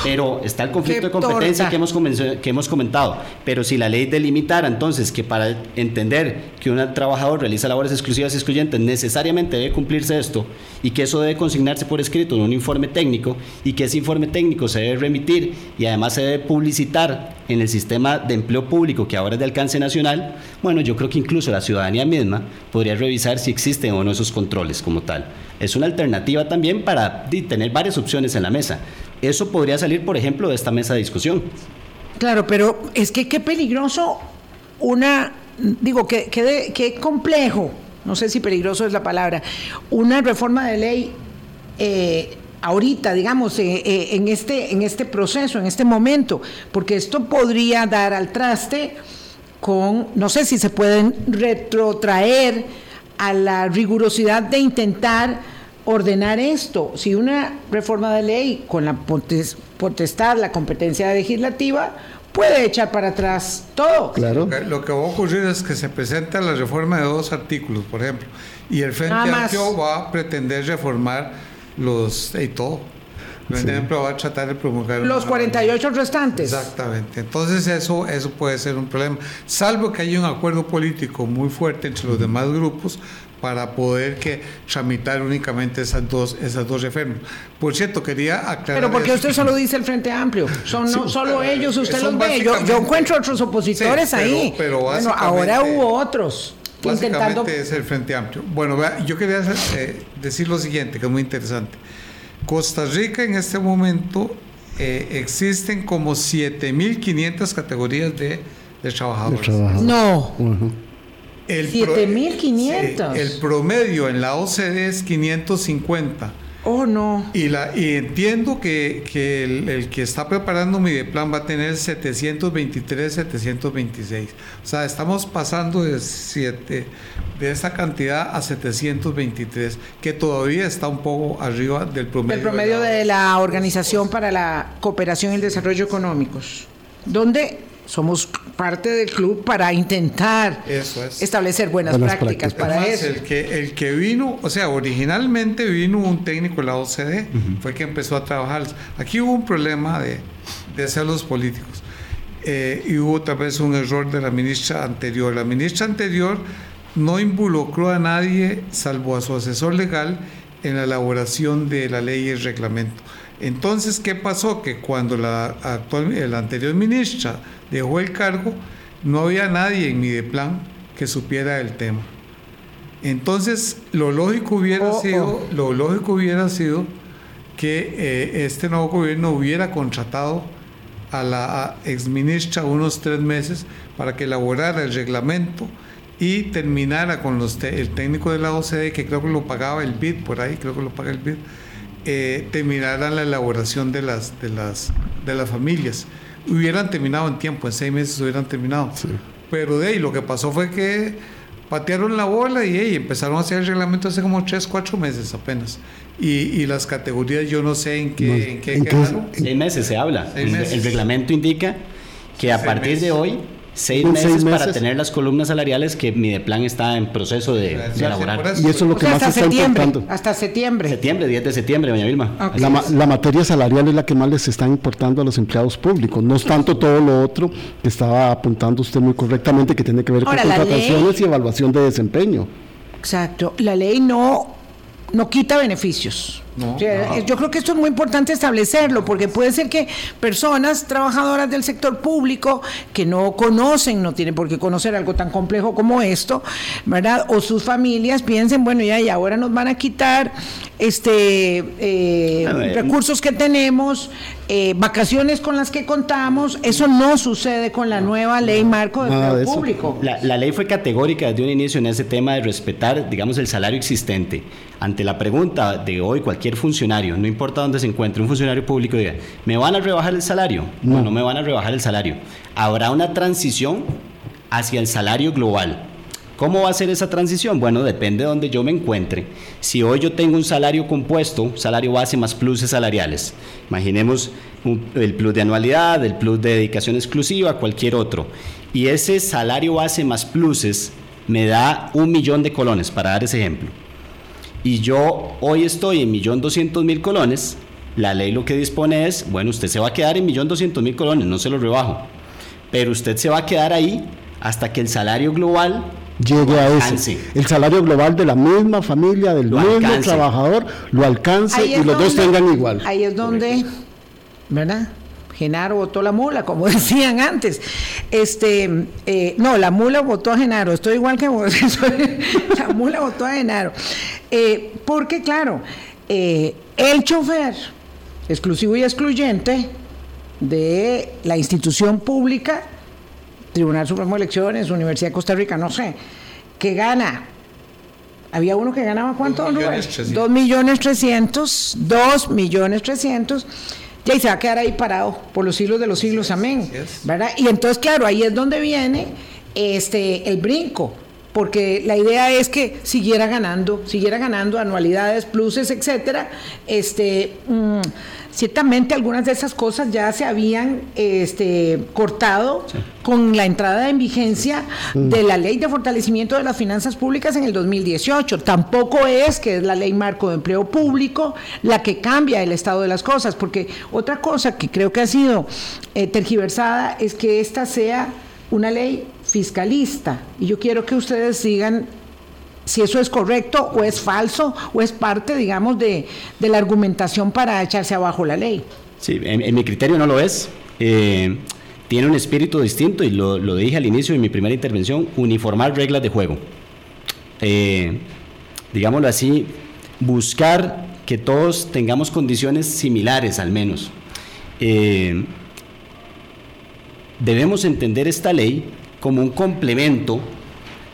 pero está el conflicto de competencia que hemos, que hemos comentado. Pero si la ley delimitara entonces que para entender que un trabajador realiza labores exclusivas y excluyentes necesariamente debe cumplirse esto y que eso debe consignarse por escrito en un informe técnico y que ese informe técnico se debe remitir y además se debe publicitar en el sistema de empleo público que ahora es de alcance nacional, bueno, yo creo que incluso la ciudadanía misma podría revisar si existen o no esos controles como tal es una alternativa también para tener varias opciones en la mesa. Eso podría salir, por ejemplo, de esta mesa de discusión. Claro, pero es que qué peligroso una, digo, qué, qué, complejo, no sé si peligroso es la palabra, una reforma de ley. Eh, ahorita, digamos, eh, eh, en, este, en este proceso, en este momento, porque esto podría dar al traste con, no sé si se pueden retrotraer a la rigurosidad de intentar ordenar esto. Si una reforma de ley con la potestad, la competencia legislativa, puede echar para atrás todo. Claro. Lo que, va a ocurrir es que se presenta la reforma de dos artículos, por ejemplo, y el Frente Amplio va a pretender reformar los y todo. Por ejemplo, va a tratar de promulgar los 48 restantes. Exactamente. Entonces eso eso puede ser un problema, salvo que haya un acuerdo político muy fuerte entre los demás grupos para poder que tramitar únicamente esas dos esas dos reformas. Por cierto, quería aclarar Pero porque usted solo dice el Frente Amplio, son solo ellos, usted los ve. Yo, yo, encuentro otros opositores ahí. Pero bueno, ahora hubo otros. Básicamente es el Frente Amplio. Bueno, yo quería eh, decir lo siguiente, que es muy interesante. Costa Rica en este momento eh, existen como 7.500 categorías de, de, trabajadores. No. 7.500. el promedio en la OCDE es 550. Oh, no. Y, la, y entiendo que, que el, que está preparando mi plan va a tener 723, 726. O sea, estamos pasando de, siete, de esa cantidad a 723, que todavía está un poco arriba del promedio. El promedio de la, Organización para la Cooperación y el Desarrollo Económicos. ¿Dónde somos parte del club para intentar Eso es. establecer buenas, Buenas prácticas, prácticas. para Es más, eso. El que, el que vino, o sea, originalmente vino un técnico de la OCDE, fue que empezó a trabajar. Aquí hubo un problema de, de celos políticos eh, y hubo tal vez un error de la ministra anterior. La ministra anterior no involucró a nadie, salvo a su asesor legal, en la elaboración de la ley y el reglamento. Entonces, ¿qué pasó? Que cuando la, actual, la anterior ministra dejó el cargo, no había nadie en Mideplan que supiera del tema. Entonces, lo lógico hubiera Oh, sido, lo lógico hubiera sido que eh, este nuevo gobierno hubiera contratado a la exministra unos tres meses para que elaborara el reglamento y terminara con los te- el técnico de la OCDE, que creo que lo pagaba el BID, por ahí creo que lo paga el BID, eh, terminara la elaboración de las, de, las, de las familias. Hubieran terminado en tiempo, en seis meses hubieran terminado. Pero de ahí lo que pasó fue que patearon la bola y hey, empezaron a hacer el reglamento hace como tres, cuatro meses apenas. Y, y las categorías yo no sé en qué, No, en qué ¿en qué- quedaron. Seis meses se habla. Seis el, meses. el reglamento indica que a Seis partir meses. de hoy, seis meses, seis para tener las columnas salariales que Mideplan está en proceso de, Sí, de sí, elaborar. Y eso es lo O que sea, más hasta está septiembre, importando. hasta septiembre. Septiembre, 10 de septiembre, doña Vilma. La, ma- la materia salarial es la que más les está importando a los empleados públicos, no es tanto todo lo otro que estaba apuntando usted muy correctamente, que tiene que ver Ahora, con la contrataciones ley- y evaluación de desempeño. Exacto. La ley no, no quita beneficios. No, O sea, no. eh, Yo creo que esto es muy importante establecerlo, porque puede ser que personas trabajadoras del sector público que no conocen, no tienen por qué conocer algo tan complejo como esto, ¿verdad? O sus familias piensen, bueno, ya, y ahora nos van a quitar este eh, ver. recursos que tenemos, eh, vacaciones con las que contamos. Eso no sucede con la nueva ley marco de Nada empleo de público. La, la ley fue categórica desde un inicio en ese tema de respetar, digamos, el salario existente. Ante la pregunta de hoy, cualquier funcionario, no importa dónde se encuentre, un funcionario público diga, ¿me van a rebajar el salario? No, no me van a rebajar el salario. Habrá una transición hacia el salario global. ¿Cómo va a ser esa transición? Bueno, depende de donde yo me encuentre. Si hoy yo tengo un salario compuesto, salario base más pluses salariales, imaginemos un- el plus de anualidad, el plus de dedicación exclusiva, cualquier otro, y ese salario base más pluses me da un millón de colones, para dar ese ejemplo, y yo hoy estoy en millón doscientos mil colones, la ley lo que dispone es, bueno, usted se va a quedar en millón doscientos mil colones, no se lo rebajo, pero usted se va a quedar ahí hasta que el salario global Llegue a alcance. ese. El salario global de la misma familia, del Lo mismo alcance. trabajador, lo alcance y los dos tengan igual. Ahí es donde, ¿verdad? Genaro votó la mula, como decían antes. Este, eh, no, la mula votó a Genaro. Estoy igual que vos. la mula votó a Genaro. Eh, porque, claro, eh, el chofer exclusivo y excluyente de la institución pública, Tribunal Supremo de Elecciones, Universidad de Costa Rica, no sé, que gana. Había uno que ganaba cuánto, Dos millones trescientos. Dos millones trescientos, dos millones trescientos. Y ahí se va a quedar ahí parado por los siglos de los siglos, amén. ¿Verdad? Y entonces, claro, ahí es donde viene este el brinco. Porque la idea es que siguiera ganando, siguiera ganando anualidades, pluses, etcétera. Este, mm, ciertamente algunas de esas cosas ya se habían este, cortado con la entrada en vigencia de la ley de fortalecimiento de las finanzas públicas en el 2018. Tampoco es que es la ley marco de empleo público la que cambia el estado de las cosas, porque otra cosa que creo que ha sido eh, tergiversada es que esta sea una ley fiscalista. Y yo quiero que ustedes digan si eso es correcto o es falso o es parte, digamos, de, de la argumentación para echarse abajo la ley. Sí, en, mi criterio no lo es. Eh, tiene un espíritu distinto y lo, lo dije al inicio de mi primera intervención, uniformar reglas de juego. Eh, digámoslo así, buscar que todos tengamos condiciones similares al menos. Eh, debemos entender esta ley como un complemento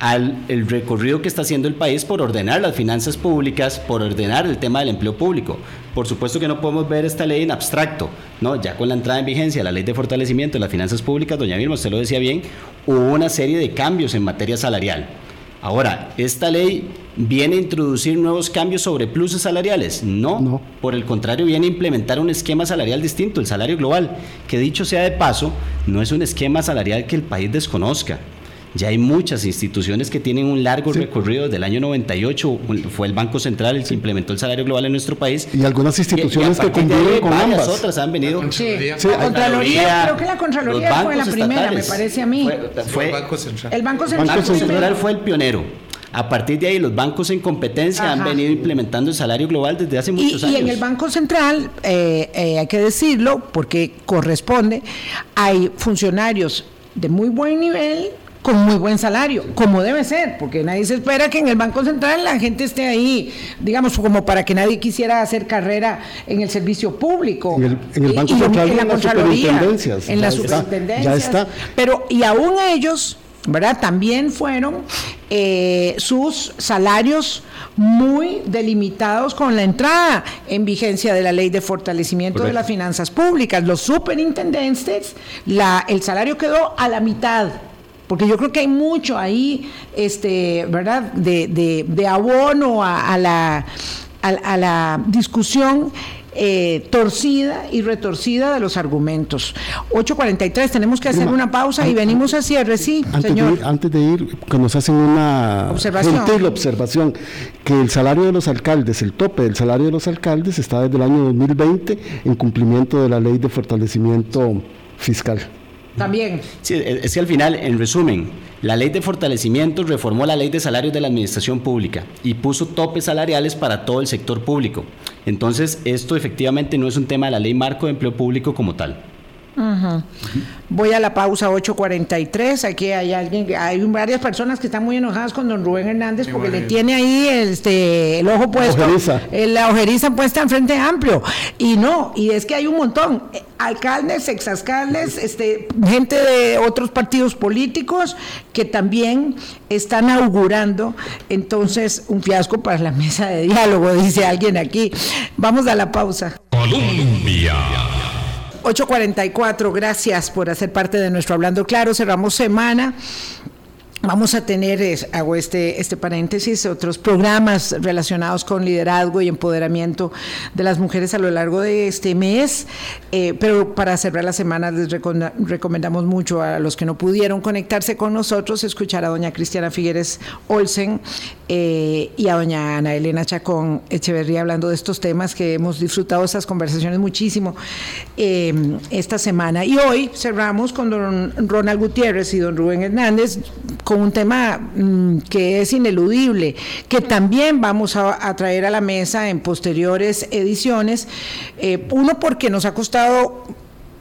al el recorrido que está haciendo el país por ordenar las finanzas públicas, por ordenar el tema del empleo público. Por supuesto que no podemos ver esta ley en abstracto, ¿no? Ya con la entrada en vigencia de la ley de fortalecimiento de las finanzas públicas, doña Vilma, usted lo decía bien, hubo una serie de cambios en materia salarial. Ahora, esta ley ¿Viene a introducir nuevos cambios sobre pluses salariales? No. No. Por el contrario, viene a implementar un esquema salarial distinto, el salario global, que dicho sea de paso, no es un esquema salarial que el país desconozca. Ya hay muchas instituciones que tienen un largo recorrido. Desde el año 98 fue el Banco Central el que implementó el salario global en nuestro país. Y algunas instituciones Y- y a que conviven con varias ambas. otras han venido. Sí, Sí, la Contraloría, creo que la Contraloría fue la primera, estatales. me parece a mí. Fue, Fue el Banco Central. el Banco el Central. Banco fue Banco primero. Central fue el pionero. A partir de ahí, los bancos en competencia han venido implementando el salario global desde hace Y, muchos y años. en el Banco Central, eh, eh, hay que decirlo, porque corresponde, hay funcionarios de muy buen nivel con muy buen salario, como debe ser, porque nadie se espera que en el Banco Central la gente esté ahí, digamos, como para que nadie quisiera hacer carrera en el servicio público. En el- en el Y- Banco y Central y en Contraloría, superintendencias. En las superintendencias. ya está. Pero, y aún ellos, ¿verdad? También fueron eh, sus salarios muy delimitados con la entrada en vigencia de la ley de fortalecimiento de las finanzas públicas. Los superintendentes, la, el salario quedó a la mitad. Porque yo creo que hay mucho ahí, este, ¿verdad?, de, de- de abono a, a la, a, a la discusión eh, torcida y retorcida de los argumentos. 8.43, tenemos que hacer Prima, una pausa y venimos a cierre, sí, Antes de, señor. ir, antes de ir, que nos hacen una Observación. gentil observación, que el salario de los alcaldes, el tope del salario de los alcaldes está desde el año 2020 en cumplimiento de la ley de fortalecimiento fiscal. También. Sí, es que al final, en resumen, la ley de fortalecimiento reformó la ley de salarios de la administración pública y puso topes salariales para todo el sector público. Entonces, esto efectivamente no es un tema de la ley marco de empleo público como tal. Voy a la pausa 8.43. Aquí hay alguien, que- hay varias personas que están muy enojadas con don Rubén Hernández porque le tiene ahí este, el ojo puesto, ojeriza. eh, la ojeriza puesta en frente amplio. Y no, y es que hay un montón. eh, Alcaldes, exalcaldes, este, gente de otros partidos políticos que también están augurando entonces un fiasco para la mesa de diálogo, dice alguien aquí. Vamos a la pausa. Colombia. 8.44, gracias por hacer parte de nuestro Hablando Claro. Cerramos semana. Vamos a tener, hago este, este paréntesis, otros programas relacionados con liderazgo y empoderamiento de las mujeres a lo largo de este mes, eh, pero para cerrar la semana les recom- recomendamos mucho a los que no pudieron conectarse con nosotros, escuchar a doña Cristiana Figueres Olsen eh, y a doña Ana Elena Chacón Echeverría hablando de estos temas que hemos disfrutado estas conversaciones muchísimo eh, esta semana. Y hoy cerramos con don Ronald Gutiérrez y don Rubén Hernández con un tema mm, que es ineludible, que también vamos a, traer a la mesa en posteriores ediciones. Eh, uno porque nos ha costado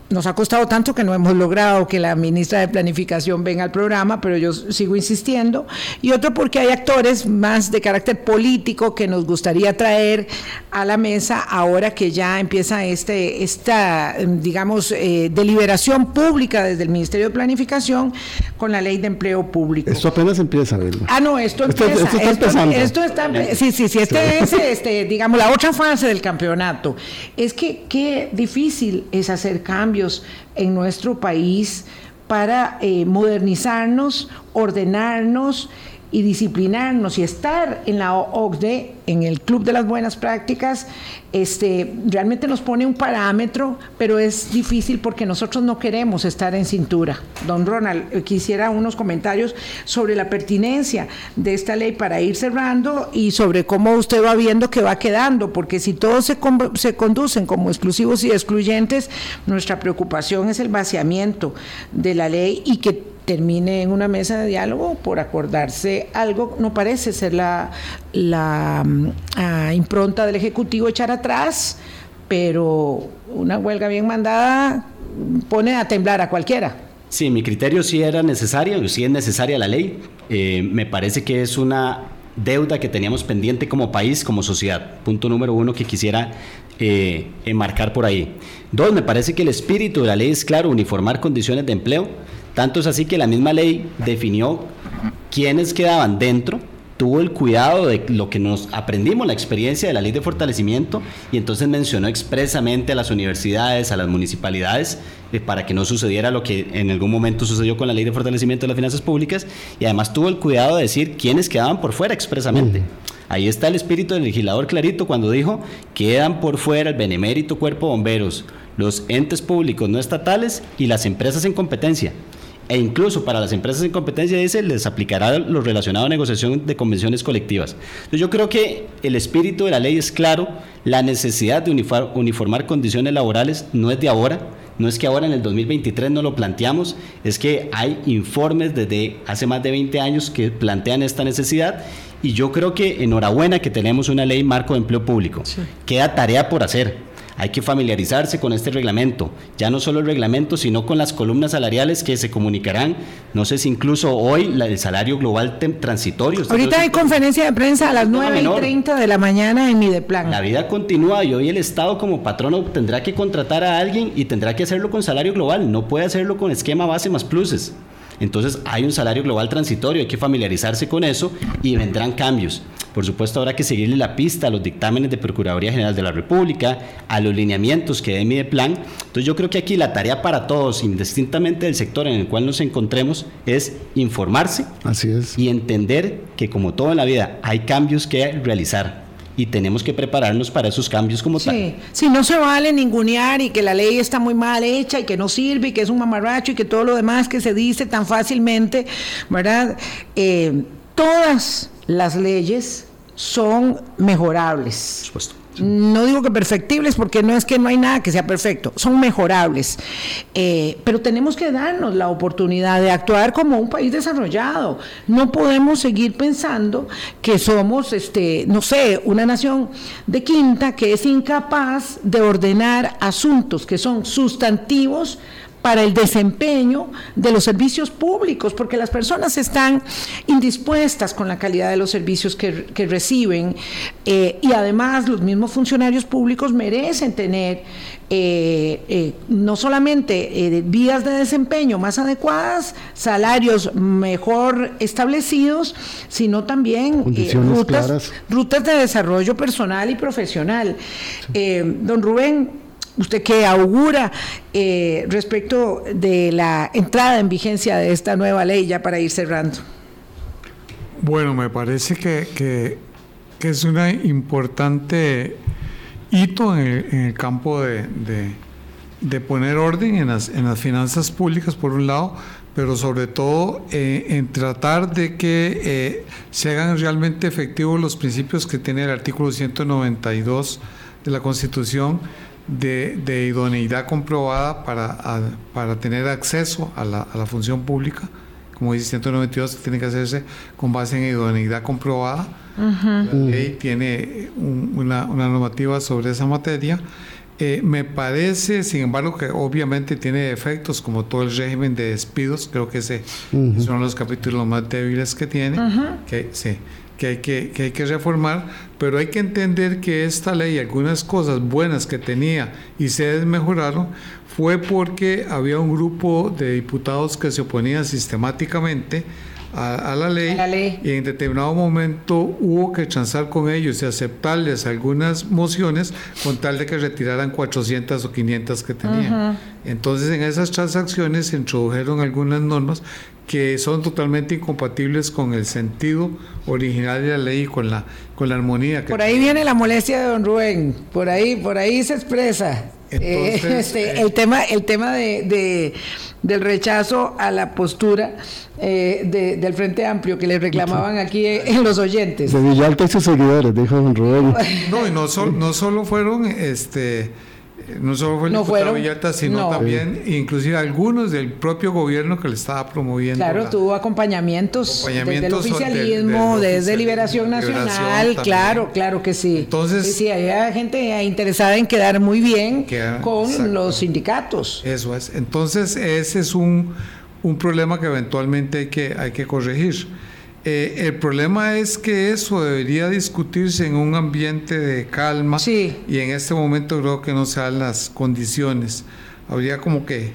nos ha costado tanto que no hemos logrado que la ministra de Planificación venga al programa, pero yo sigo insistiendo. Y otro porque hay actores más de carácter político que nos gustaría traer a la mesa ahora que ya empieza este, esta, digamos, eh, deliberación pública desde el Ministerio de Planificación con la ley de empleo público. Esto apenas empieza, Vilma. Ah, no, esto Esto- empieza. esto está empezando. esto está- sí, sí, sí. Este es, este, digamos, la otra fase del campeonato. Es que qué difícil es hacer cambios en nuestro país para eh, modernizarnos, ordenarnos y disciplinarnos y estar en la OCDE, en el Club de las Buenas Prácticas, este, realmente nos pone un parámetro, pero es difícil porque nosotros no queremos estar en cintura. Don Ronald, eh, quisiera unos comentarios sobre la pertinencia de esta ley para ir cerrando y sobre cómo usted va viendo que va quedando, porque si todos se, con- se conducen como exclusivos y excluyentes, nuestra preocupación es el vaciamiento de la ley y que termine en una mesa de diálogo por acordarse algo, no parece ser la, mm, ah, impronta del Ejecutivo echar atrás, pero una huelga bien mandada pone a temblar a cualquiera. Sí, mi criterio sí era necesario, sí es necesaria la ley. Eh, me parece que es una deuda que teníamos pendiente como país, como sociedad. Punto número uno que quisiera eh, enmarcar por ahí. Dos, me parece que el espíritu de la ley es claro, uniformar condiciones de empleo. Tanto es así que la misma ley definió quiénes quedaban dentro tuvo el cuidado de lo que nos aprendimos, la experiencia de la ley de fortalecimiento, y entonces mencionó expresamente a las universidades, a las municipalidades, eh, para que no sucediera lo que en algún momento sucedió con la ley de fortalecimiento de las finanzas públicas, y además tuvo el cuidado de decir quiénes quedaban por fuera expresamente. Ahí está el espíritu del legislador clarito cuando dijo, quedan por fuera el benemérito cuerpo de bomberos, los entes públicos no estatales y las empresas en competencia e incluso para las empresas en competencia, dice, les aplicará lo relacionado a negociación de convenciones colectivas. Entonces, yo creo que el espíritu de la ley es claro, la necesidad de uniformar condiciones laborales no es de ahora, no es que ahora en el 2023 no lo planteamos, es que hay informes desde hace más de 20 años que plantean esta necesidad y yo creo que enhorabuena que tenemos una ley marco de empleo público. Queda tarea por hacer hay que familiarizarse con este reglamento, ya no solo el reglamento, sino con las columnas salariales que se comunicarán, no sé si incluso hoy el salario global transitorio. Ahorita hay conferencia de prensa a las 9 y 30 de la mañana en Mideplan. La vida continúa y hoy el Estado como patrono tendrá que contratar a alguien y tendrá que hacerlo con salario global, no puede hacerlo con esquema base más pluses. Entonces hay un salario global transitorio, hay que familiarizarse con eso y vendrán cambios. Por supuesto, habrá que seguirle la pista a los dictámenes de Procuraduría General de la República, a los lineamientos que dé plan. Entonces, yo creo que aquí la tarea para todos, indistintamente del sector en el cual nos encontremos, es informarse Así es. y entender que, como todo en la vida, hay cambios que realizar y tenemos que prepararnos para esos cambios como sí, tal. Sí, no se vale ningunear y que la ley está muy mal hecha y que no sirve y que es un mamarracho y que todo lo demás que se dice tan fácilmente, ¿verdad? Eh, todas las leyes son mejorables. supuesto. No digo que perfectibles porque no es que no hay nada que sea perfecto, son mejorables. Eh, pero tenemos que darnos la oportunidad de actuar como un país desarrollado. No podemos seguir pensando que somos, este, no sé, una nación de quinta que es incapaz de ordenar asuntos que son sustantivos para el desempeño de los servicios públicos, porque las personas están indispuestas con la calidad de los servicios que, reciben eh, y además los mismos funcionarios públicos merecen tener eh, eh, no solamente vías de desempeño más adecuadas, salarios mejor establecidos, sino también rutas, rutas de desarrollo personal y profesional. don Rubén, ¿Usted qué augura eh, respecto de la entrada en vigencia de esta nueva ley ya para ir cerrando? Bueno, me parece que, es un importante hito en el, campo de, poner orden en las, finanzas públicas, por un lado, pero sobre todo eh, en tratar de que eh, se hagan realmente efectivos los principios que tiene el artículo 192 de la Constitución de, idoneidad comprobada para, para tener acceso a la, a la, función pública. Como dice 192, tiene que hacerse con base en idoneidad comprobada. La ley tiene una, una, normativa sobre esa materia. Eh, me parece, sin embargo, que obviamente tiene efectos como todo el régimen de despidos. Creo que ese es uno de los capítulos más débiles que tiene. que, sí que hay que, que hay que reformar, pero hay que entender que esta ley, algunas cosas buenas que tenía y se desmejoraron, fue porque había un grupo de diputados que se oponían sistemáticamente a, la, ley, y en determinado momento hubo que transar con ellos y aceptarles algunas mociones con tal de que retiraran 400 o 500 que tenían. Entonces en esas transacciones se introdujeron algunas normas que son totalmente incompatibles con el sentido original de la ley y con la, con la armonía. Que por ahí viene la molestia de don Rubén, por ahí, por ahí se expresa. Eh, este, eh, el tema, el tema de, del rechazo a la postura eh, del Frente Amplio que le reclamaban aquí en los oyentes. De Villalta y sus seguidores, dijo don Rubén. No, y no, no solo fueron este no solo fue el diputado Villalta, sino también inclusive algunos del propio gobierno que le estaba promoviendo. Claro, tuvo acompañamientos, desde el oficialismo, desde Liberación Nacional, claro, claro que sí. Entonces, sí, había gente interesada en quedar muy bien con los sindicatos. Eso es. Entonces, ese es un, un problema que eventualmente hay que, hay que corregir. Eh, el problema es que eso debería discutirse en un ambiente de calma y en este momento creo que no se dan las condiciones. Habría como que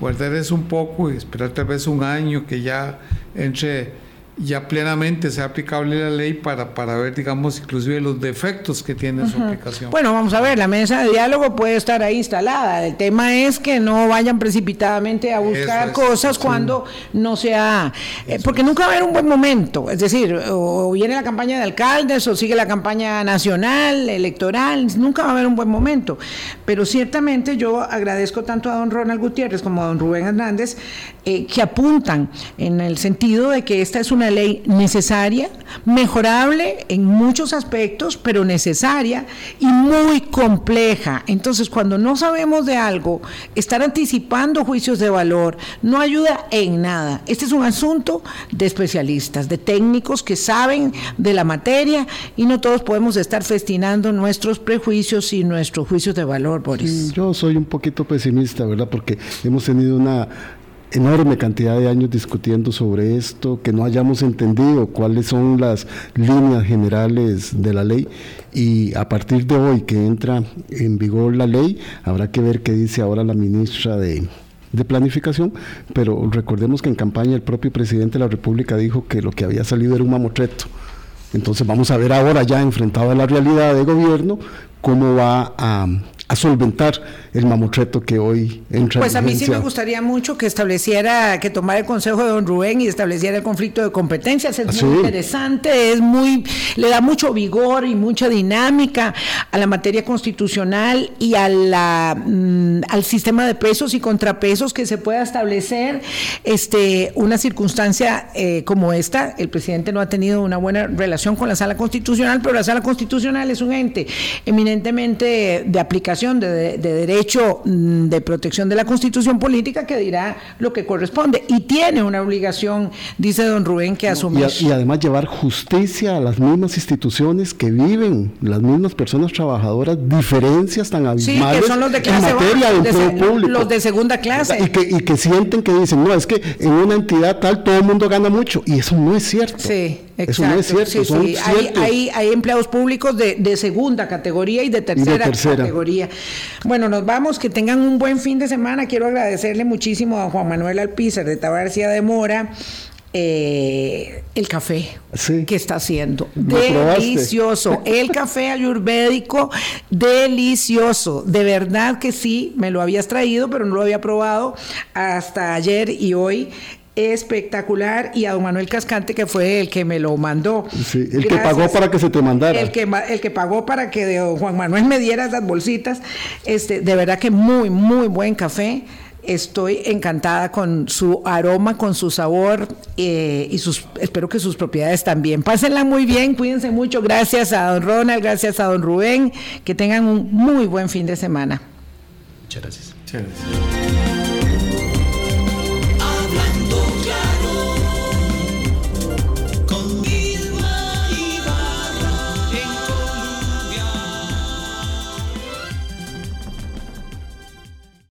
guardar eso un poco y esperar tal vez un año que ya entre ya plenamente sea aplicable la ley para, para ver, digamos, inclusive los defectos que tiene su aplicación. Bueno, vamos a ver, la mesa de diálogo puede estar ahí instalada. El tema es que no vayan precipitadamente a buscar cosas cuando no sea... Eh, porque nunca va a haber un buen momento. Es decir, o viene la campaña de alcaldes o sigue la campaña nacional, electoral, nunca va a haber un buen momento. Pero ciertamente yo agradezco tanto a don Ronald Gutiérrez como a don Rubén Hernández eh, que apuntan en el sentido de que esta es una ley necesaria, mejorable en muchos aspectos, pero necesaria y muy compleja. Entonces, cuando no sabemos de algo, estar anticipando juicios de valor no ayuda en nada. Este es un asunto de especialistas, de técnicos que saben de la materia y no todos podemos estar festinando nuestros prejuicios y nuestros juicios de valor, Boris. yo soy un poquito pesimista, ¿verdad? Porque hemos tenido una enorme cantidad de años discutiendo sobre esto, que no hayamos entendido cuáles son las líneas generales de la ley y a partir de hoy que entra en vigor la ley, habrá que ver qué dice ahora la ministra de, de planificación, pero recordemos que en campaña el propio presidente de la República dijo que lo que había salido era un mamotreto. Entonces vamos a ver ahora ya enfrentado a la realidad de gobierno cómo va a, a solventar el mamotreto que hoy entra Pues a mí sí me gustaría mucho que estableciera, que tomara el consejo de don Rubén y estableciera el conflicto de competencias. Es muy interesante, es muy, le da mucho vigor y mucha dinámica a la materia constitucional y a la, mm, al sistema de pesos y contrapesos que se pueda establecer. Este, una circunstancia eh, como esta, el presidente no ha tenido una buena relación con la sala constitucional, pero la sala constitucional es un ente eminentemente de aplicación de, de derecho Mm, de protección de la constitución política que dirá lo que corresponde y tiene una obligación, dice don Rubén, que asumir. Y, además llevar justicia a las mismas instituciones que viven, las mismas personas trabajadoras, diferencias tan abismales que son los de clase en materia de, público. Los de segunda clase. Y que, y que sienten que dicen, no, es que en una entidad tal todo el mundo gana mucho y eso no es cierto. Sí. Eso no es cierto. Sí, Hay, hay, empleados públicos de, de, segunda categoría y de tercera, categoría. Bueno, nos vamos, que tengan un buen fin de semana. Quiero agradecerle muchísimo a Juan Manuel Alpizar de Tabarcia de Mora. Eh, el café que está haciendo. Delicioso. El café ayurvédico, delicioso. De verdad que sí, me lo habías traído, pero no lo había probado hasta ayer y hoy espectacular y a don Manuel Cascante que fue el que me lo mandó. Sí, el que pagó para que se te mandara. El que, el que pagó para que de Juan Manuel me diera esas bolsitas. Este, de verdad que muy, muy buen café. Estoy encantada con su aroma, con su sabor eh, y sus, espero que sus propiedades también. Pásenla muy bien, cuídense mucho. Gracias a don Ronald, gracias a don Rubén. Que tengan un muy buen fin de semana. Muchas gracias. Muchas gracias.